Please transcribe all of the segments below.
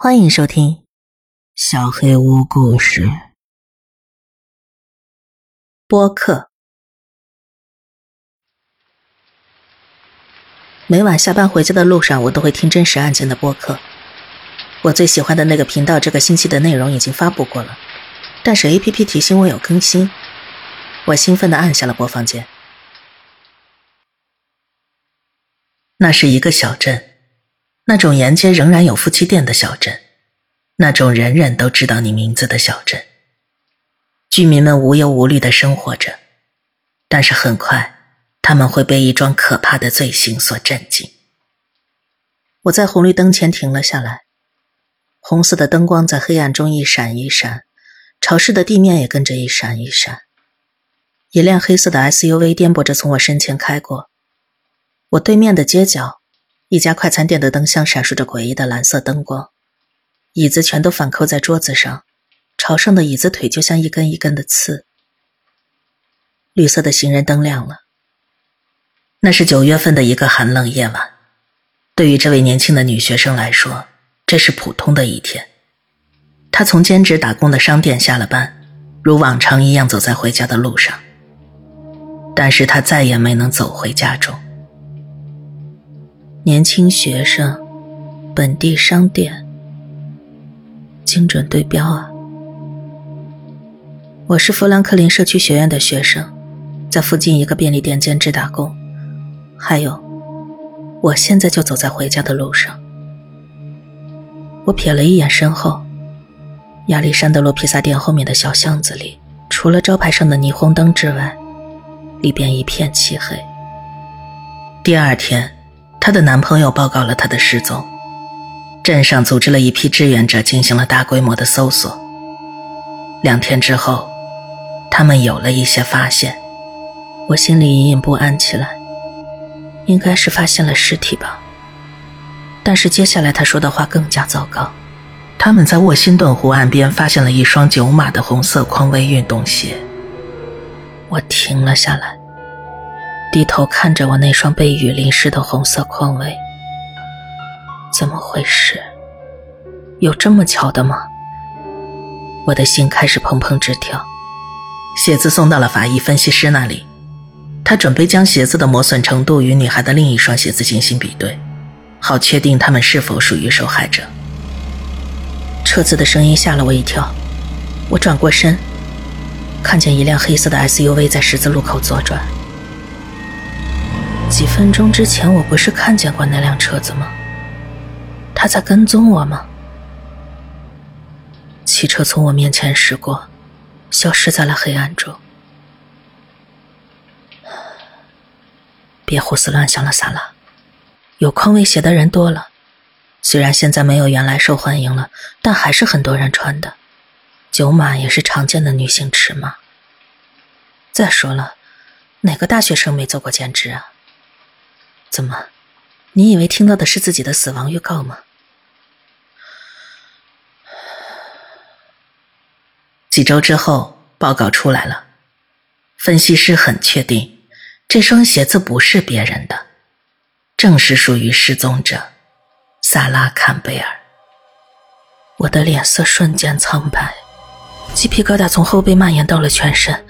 欢迎收听《小黑屋故事》播客。每晚下班回家的路上，我都会听真实案件的播客。我最喜欢的那个频道，这个星期的内容已经发布过了，但是 A P P 提醒我有更新，我兴奋的按下了播放键。那是一个小镇。那种沿街仍然有夫妻店的小镇，那种人人都知道你名字的小镇，居民们无忧无虑的生活着，但是很快他们会被一桩可怕的罪行所震惊。我在红绿灯前停了下来，红色的灯光在黑暗中一闪一闪，潮湿的地面也跟着一闪一闪。一辆黑色的 SUV 颠簸着从我身前开过，我对面的街角。一家快餐店的灯箱闪烁着诡异的蓝色灯光，椅子全都反扣在桌子上，朝上的椅子腿就像一根一根的刺。绿色的行人灯亮了。那是九月份的一个寒冷夜晚，对于这位年轻的女学生来说，这是普通的一天。她从兼职打工的商店下了班，如往常一样走在回家的路上，但是她再也没能走回家中。年轻学生，本地商店，精准对标啊！我是富兰克林社区学院的学生，在附近一个便利店兼职打工。还有，我现在就走在回家的路上。我瞥了一眼身后，亚历山德罗披萨店后面的小巷子里，除了招牌上的霓虹灯之外，里边一片漆黑。第二天。她的男朋友报告了她的失踪，镇上组织了一批志愿者进行了大规模的搜索。两天之后，他们有了一些发现，我心里隐隐不安起来，应该是发现了尸体吧。但是接下来他说的话更加糟糕，他们在沃辛顿湖岸边发现了一双九码的红色匡威运动鞋。我停了下来。低头看着我那双被雨淋湿的红色匡威，怎么回事？有这么巧的吗？我的心开始砰砰直跳。鞋子送到了法医分析师那里，他准备将鞋子的磨损程度与女孩的另一双鞋子进行比对，好确定他们是否属于受害者。车子的声音吓了我一跳，我转过身，看见一辆黑色的 SUV 在十字路口左转。几分钟之前，我不是看见过那辆车子吗？他在跟踪我吗？汽车从我面前驶过，消失在了黑暗中。别胡思乱想了，萨拉。有匡威鞋的人多了，虽然现在没有原来受欢迎了，但还是很多人穿的。九码也是常见的女性尺码。再说了，哪个大学生没做过兼职啊？怎么？你以为听到的是自己的死亡预告吗？几周之后，报告出来了，分析师很确定，这双鞋子不是别人的，正是属于失踪者萨拉·坎贝尔。我的脸色瞬间苍白，鸡皮疙瘩从后背蔓延到了全身。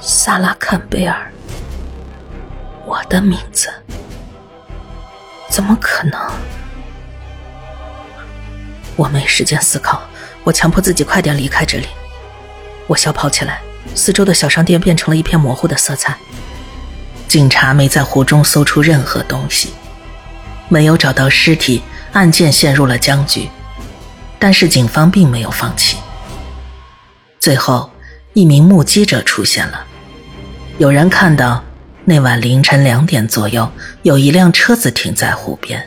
萨拉·坎贝尔。我的名字？怎么可能？我没时间思考，我强迫自己快点离开这里。我小跑起来，四周的小商店变成了一片模糊的色彩。警察没在湖中搜出任何东西，没有找到尸体，案件陷入了僵局。但是警方并没有放弃。最后，一名目击者出现了，有人看到。那晚凌晨两点左右，有一辆车子停在湖边，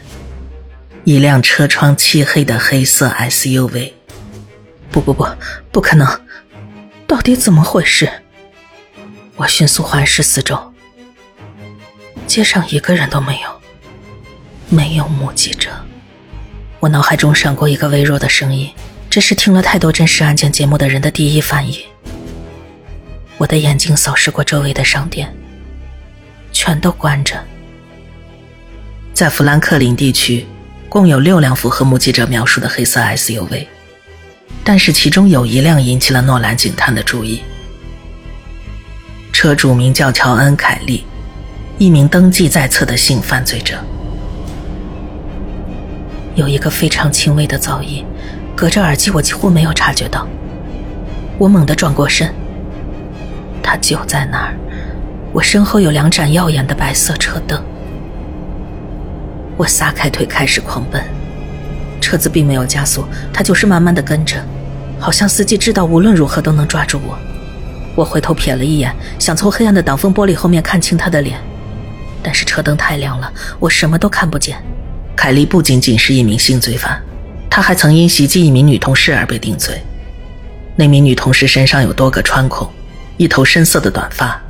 一辆车窗漆黑的黑色 SUV。不不不，不可能！到底怎么回事？我迅速环视四周，街上一个人都没有，没有目击者。我脑海中闪过一个微弱的声音，这是听了太多真实案件节目的人的第一反应。我的眼睛扫视过周围的商店。全都关着。在富兰克林地区，共有六辆符合目击者描述的黑色 SUV，但是其中有一辆引起了诺兰警探的注意。车主名叫乔恩·凯利，一名登记在册的性犯罪者。有一个非常轻微的噪音，隔着耳机我几乎没有察觉到。我猛地转过身，他就在那儿，我身后有两盏耀眼的白色车灯。我撒开腿开始狂奔，车子并没有加速，他就是慢慢的跟着，好像司机知道无论如何都能抓住我。我回头瞥了一眼，想从黑暗的挡风玻璃后面看清他的脸，但是车灯太亮了，我什么都看不见。凯莉不仅仅是一名性罪犯，他还曾因袭击一名女同事而被定罪。那名女同事身上有多个穿孔，一头深色的短发，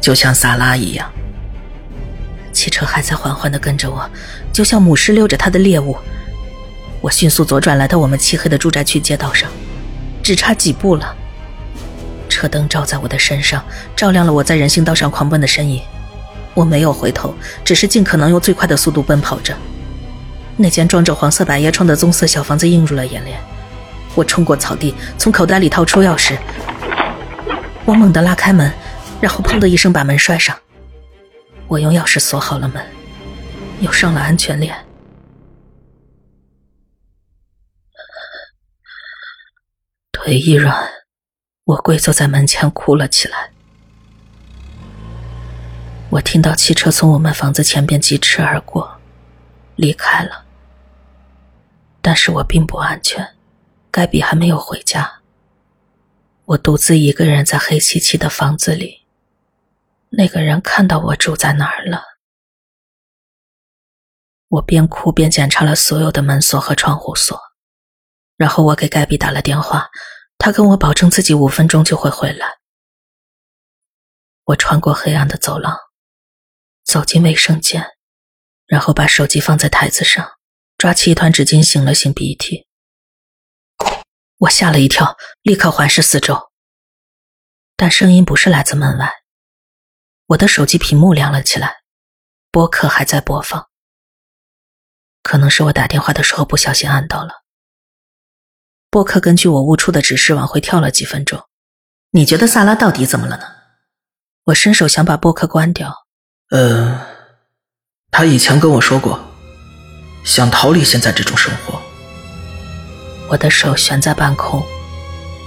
就像萨拉一样。汽车还在缓缓地跟着我，就像母狮溜着它的猎物。我迅速左转，来到我们漆黑的住宅区街道上，只差几步了。车灯照在我的身上，照亮了我在人行道上狂奔的身影。我没有回头，只是尽可能用最快的速度奔跑着。那间装着黄色百叶窗的棕色小房子映入了眼帘。我冲过草地，从口袋里掏出钥匙。我猛地拉开门，然后砰的一声把门摔上。我用钥匙锁好了门，又上了安全链。腿一软，我跪坐在门前哭了起来。我听到汽车从我们房子前边疾驰而过，离开了。但是我并不安全，盖比还没有回家。我独自一个人在黑漆漆的房子里。那个人看到我住在哪儿了。我边哭边检查了所有的门锁和窗户锁，然后我给盖比打了电话，他跟我保证自己五分钟就会回来。我穿过黑暗的走廊，走进卫生间，然后把手机放在台子上，抓起一团纸巾擤了擤鼻涕。我吓了一跳，立刻环视四周，但声音不是来自门外。我的手机屏幕亮了起来，播客还在播放。可能是我打电话的时候不小心按到了。播客根据我误出的指示往回跳了几分钟。你觉得萨拉到底怎么了呢？我伸手想把播客关掉。呃，他以前跟我说过，想逃离现在这种生活。我的手悬在半空，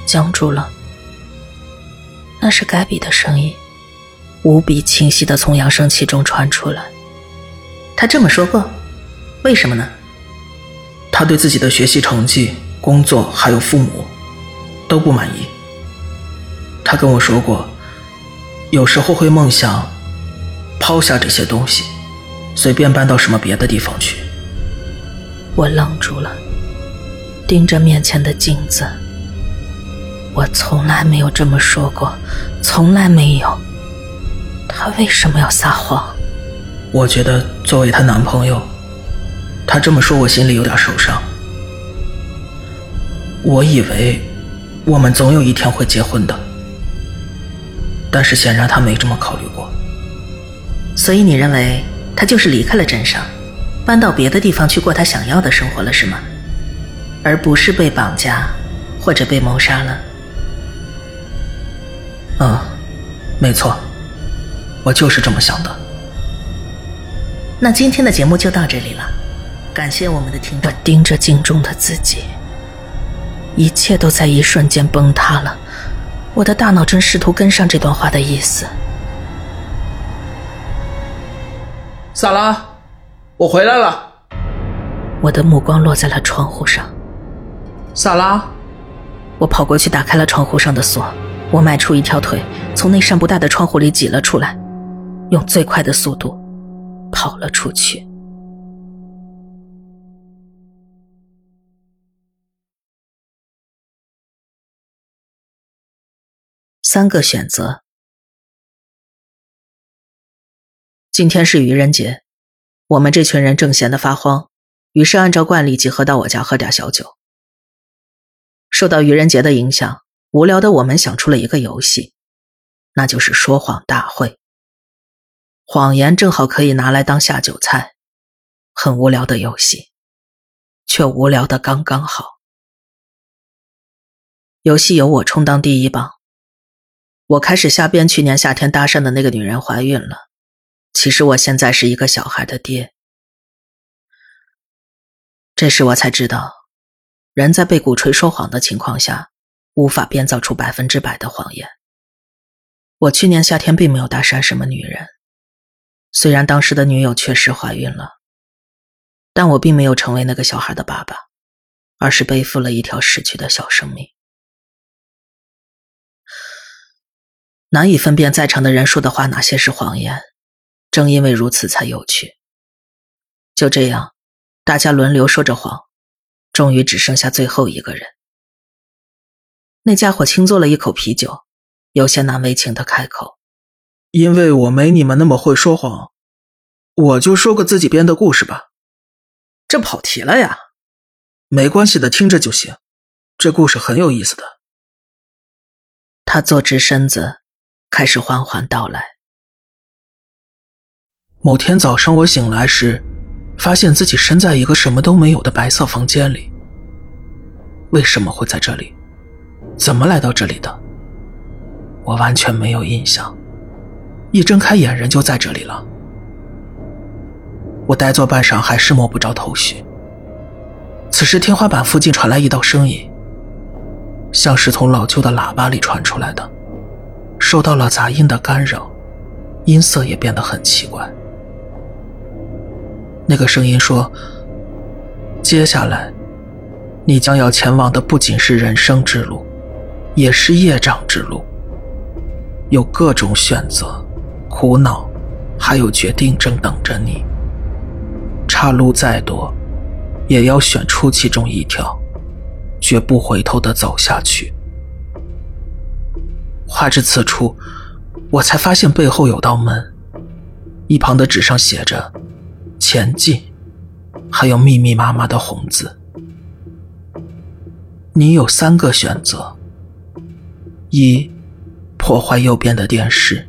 僵住了。那是盖比的声音。无比清晰的从扬声器中传出来。他这么说过，为什么呢？他对自己的学习成绩、工作还有父母都不满意。他跟我说过，有时候会梦想抛下这些东西，随便搬到什么别的地方去。我愣住了，盯着面前的镜子。我从来没有这么说过，从来没有。他为什么要撒谎？我觉得作为她男朋友，她这么说，我心里有点受伤。我以为我们总有一天会结婚的，但是显然他没这么考虑过。所以你认为他就是离开了镇上，搬到别的地方去过他想要的生活了，是吗？而不是被绑架或者被谋杀了？嗯，没错。我就是这么想的。那今天的节目就到这里了，感谢我们的听众。我盯着镜中的自己，一切都在一瞬间崩塌了。我的大脑正试图跟上这段话的意思。萨拉，我回来了。我的目光落在了窗户上。萨拉，我跑过去打开了窗户上的锁。我迈出一条腿，从那扇不大的窗户里挤了出来。用最快的速度跑了出去。三个选择。今天是愚人节，我们这群人正闲得发慌，于是按照惯例集合到我家喝点小酒。受到愚人节的影响，无聊的我们想出了一个游戏，那就是说谎大会。谎言正好可以拿来当下酒菜，很无聊的游戏。却无聊的刚刚好。游戏由我充当第一棒，我开始瞎编去年夏天搭讪的那个女人怀孕了。其实我现在是一个小孩的爹。这时我才知道，人在被鼓吹说谎的情况下，无法编造出百分之百的谎言。我去年夏天并没有搭讪什么女人，虽然当时的女友确实怀孕了，但我并没有成为那个小孩的爸爸，而是背负了一条逝去的小生命。难以分辨在场的人说的话哪些是谎言。正因为如此才有趣。就这样，大家轮流说着谎，终于只剩下最后一个人。那家伙轻嘬了一口啤酒，有些难为情的开口：“因为我没你们那么会说谎，我就说个自己编的故事吧。这跑题了呀？没关系的，听着就行。这故事很有意思的。”他坐直身子，开始缓缓道来。某天早上，我醒来时，发现自己身在一个什么都没有的白色房间里。为什么会在这里？怎么来到这里的？我完全没有印象。一睁开眼，人就在这里了。我呆坐半晌，还是摸不着头绪。此时，天花板附近传来一道声音，像是从老旧的喇叭里传出来的，受到了杂音的干扰，音色也变得很奇怪。那个声音说：“接下来，你将要前往的不仅是人生之路，也是业障之路。有各种选择、苦恼，还有决定正等着你。岔路再多，也要选出其中一条，绝不回头的走下去。”话至此处，我才发现背后有道门，一旁的纸上写着。前进，还有密密麻麻的红字。你有三个选择：一，破坏右边的电视，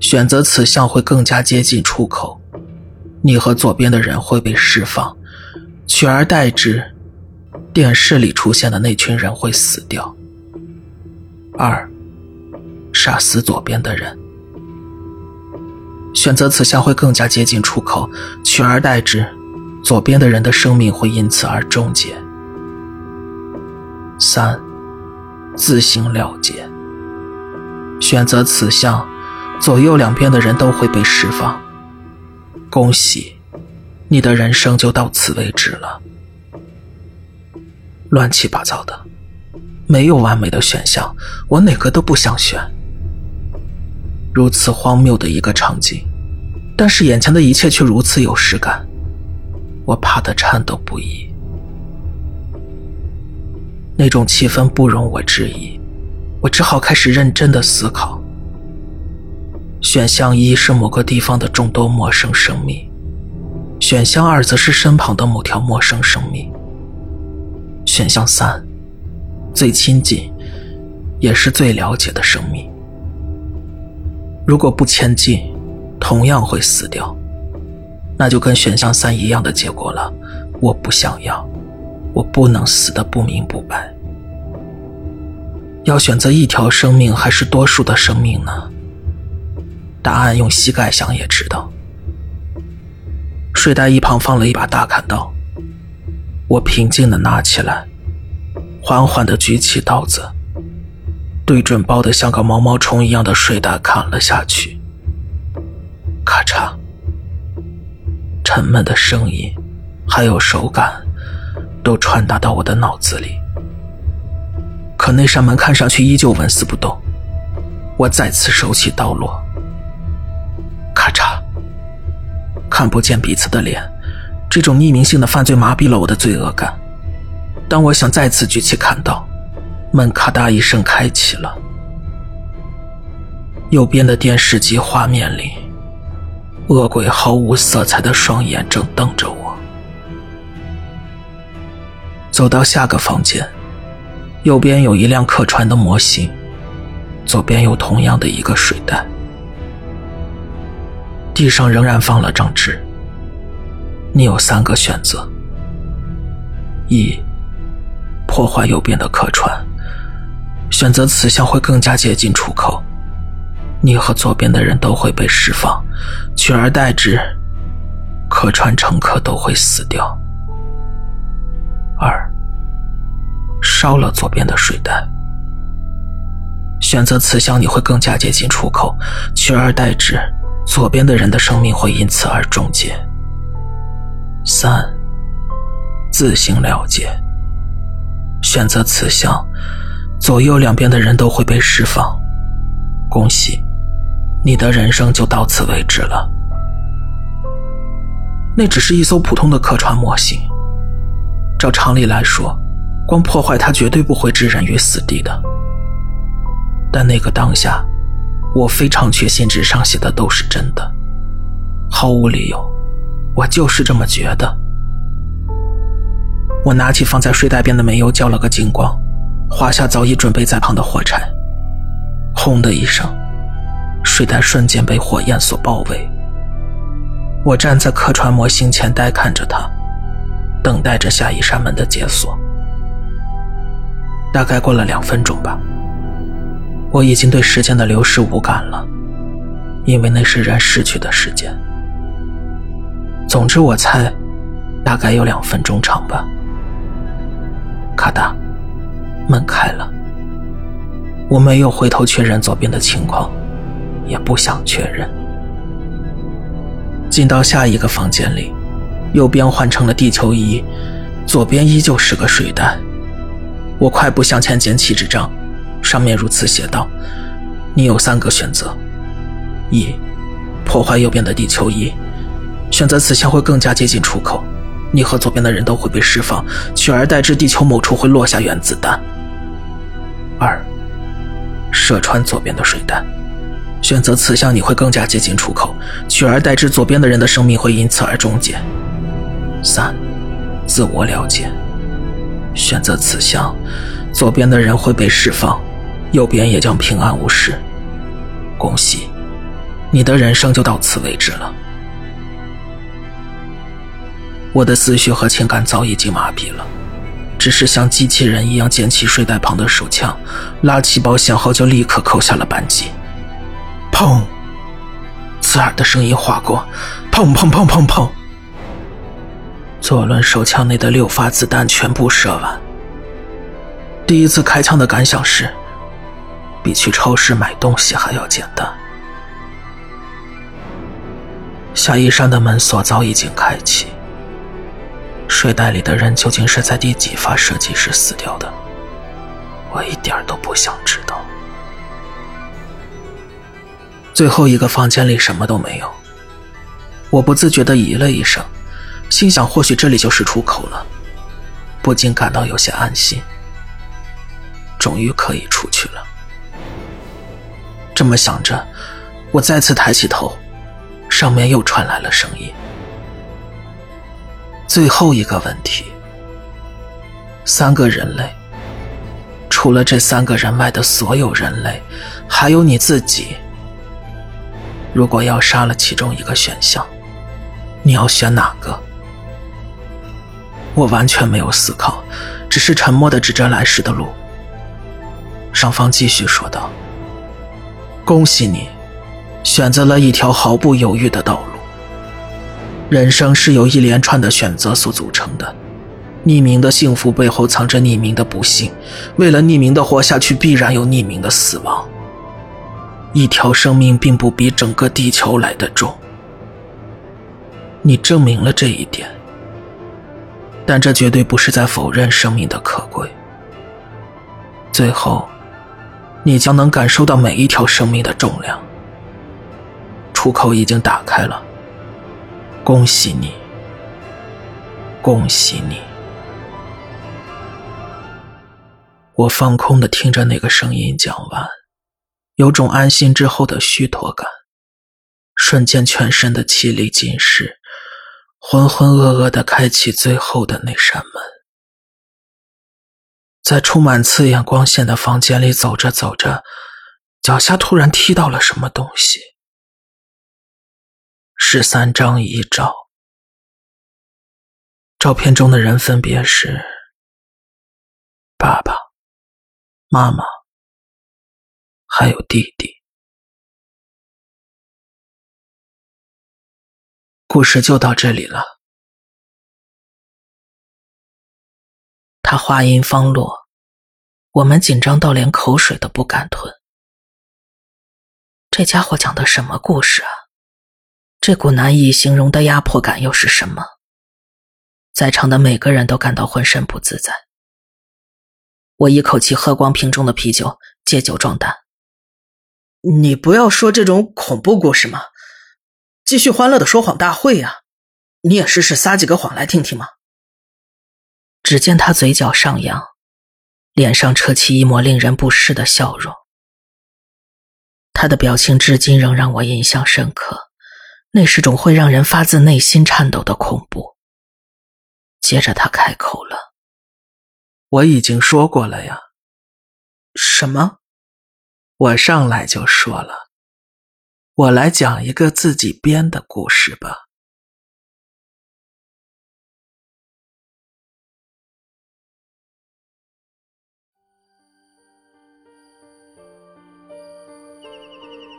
选择此项会更加接近出口，你和左边的人会被释放，取而代之，电视里出现的那群人会死掉。二，杀死左边的人。选择此项会更加接近出口，取而代之，左边的人的生命会因此而终结。三，自行了结。选择此项，左右两边的人都会被释放。恭喜，你的人生就到此为止了。乱七八糟的，没有完美的选项，我哪个都不想选。如此荒谬的一个场景，但是眼前的一切却如此有实感，我怕得颤抖不已。那种气氛不容我质疑，我只好开始认真的思考。选项一是某个地方的众多陌生生命，选项二则是身旁的某条陌生生命，选项三，最亲近，也是最了解的生命。如果不前进，同样会死掉，那就跟选项三一样的结果了。我不想要，我不能死的不明不白。要选择一条生命还是多数的生命呢？答案用膝盖想也知道。睡袋一旁放了一把大砍刀，我平静的拿起来，缓缓的举起刀子。对准包的像个毛毛虫一样的睡袋砍了下去，咔嚓，沉闷的声音，还有手感，都传达到我的脑子里。可那扇门看上去依旧纹丝不动。我再次手起刀落，咔嚓，看不见彼此的脸，这种匿名性的犯罪麻痹了我的罪恶感。当我想再次举起砍刀。门咔嗒一声开启了，右边的电视机画面里，恶鬼毫无色彩的双眼正瞪着我。走到下个房间，右边有一辆客船的模型，左边有同样的一个水袋，地上仍然放了张纸。你有三个选择：一、破坏右边的客船，选择此项会更加接近出口，你和左边的人都会被释放，取而代之，客船乘客都会死掉。二、烧了左边的水袋，选择此项你会更加接近出口，取而代之，左边的人的生命会因此而终结。三、自行了结，选择此项，左右两边的人都会被释放。恭喜，你的人生就到此为止了。那只是一艘普通的客船模型，照常理来说，光破坏它绝对不会置人于死地的。但那个当下，我非常确信纸上写的都是真的，毫无理由。我就是这么觉得。我拿起放在睡袋边的煤油，浇了个精光，划下早已准备在旁的火柴。轰的一声，睡袋瞬间被火焰所包围。我站在客船模型前，呆看着它，等待着下一扇门的解锁。大概过了两分钟吧，我已经对时间的流逝无感了，因为那是人逝去的时间。总之，我猜，大概有两分钟长吧。咔哒，门开了。我没有回头确认左边的情况，也不想确认。进到下一个房间里，右边换成了地球仪，左边依旧是个睡袋。我快步向前捡起纸张，上面如此写道：“你有三个选择：一，破坏右边的地球仪。”选择此项会更加接近出口，你和左边的人都会被释放，取而代之，地球某处会落下原子弹。二，射穿左边的水弹，选择此项你会更加接近出口，取而代之，左边的人的生命会因此而终结。三，自我了解，选择此项，左边的人会被释放，右边也将平安无事。恭喜，你的人生就到此为止了。我的思绪和情感早已经麻痹了，只是像机器人一样捡起睡袋旁的手枪，拉起保险后就立刻扣下了扳机。砰！刺耳的声音划过，砰砰砰砰砰！左轮手枪内的六发子弹全部射完。第一次开枪的感想是，比去超市买东西还要简单。夏一山的门锁早已经开启。睡袋里的人究竟是在第几发射击时死掉的？我一点都不想知道。最后一个房间里什么都没有，我不自觉的咦了一声，心想或许这里就是出口了，不禁感到有些安心。终于可以出去了。这么想着，我再次抬起头，上面又传来了声音。最后一个问题：三个人类，除了这三个人外的所有人类，还有你自己。如果要杀了其中一个选项，你要选哪个？我完全没有思考，只是沉默的指着来时的路。上方继续说道：“恭喜你，选择了一条毫不犹豫的道路。”人生是由一连串的选择所组成的，匿名的幸福背后藏着匿名的不幸，为了匿名的活下去，必然有匿名的死亡。一条生命并不比整个地球来的重，你证明了这一点，但这绝对不是在否认生命的可贵。最后，你将能感受到每一条生命的重量。出口已经打开了。恭喜你，恭喜你！我放空的听着那个声音讲完，有种安心之后的虚脱感，瞬间全身的气力尽失，浑浑噩噩的开启最后的那扇门，在充满刺眼光线的房间里走着走着，脚下突然踢到了什么东西。十三张遗照，照片中的人分别是爸爸妈妈，还有弟弟。故事就到这里了。他话音方落，我们紧张到连口水都不敢吞。这家伙讲的什么故事啊？这股难以形容的压迫感又是什么？在场的每个人都感到浑身不自在。我一口气喝光瓶中的啤酒，借酒壮胆。你不要说这种恐怖故事嘛，继续欢乐的说谎大会呀！你也试试撒几个谎来听听嘛。只见他嘴角上扬，脸上扯起一抹令人不适的笑容。他的表情至今仍让我印象深刻，那是种会让人发自内心颤抖的恐怖。接着他开口了。我已经说过了呀。什么？我上来就说了。我来讲一个自己编的故事吧。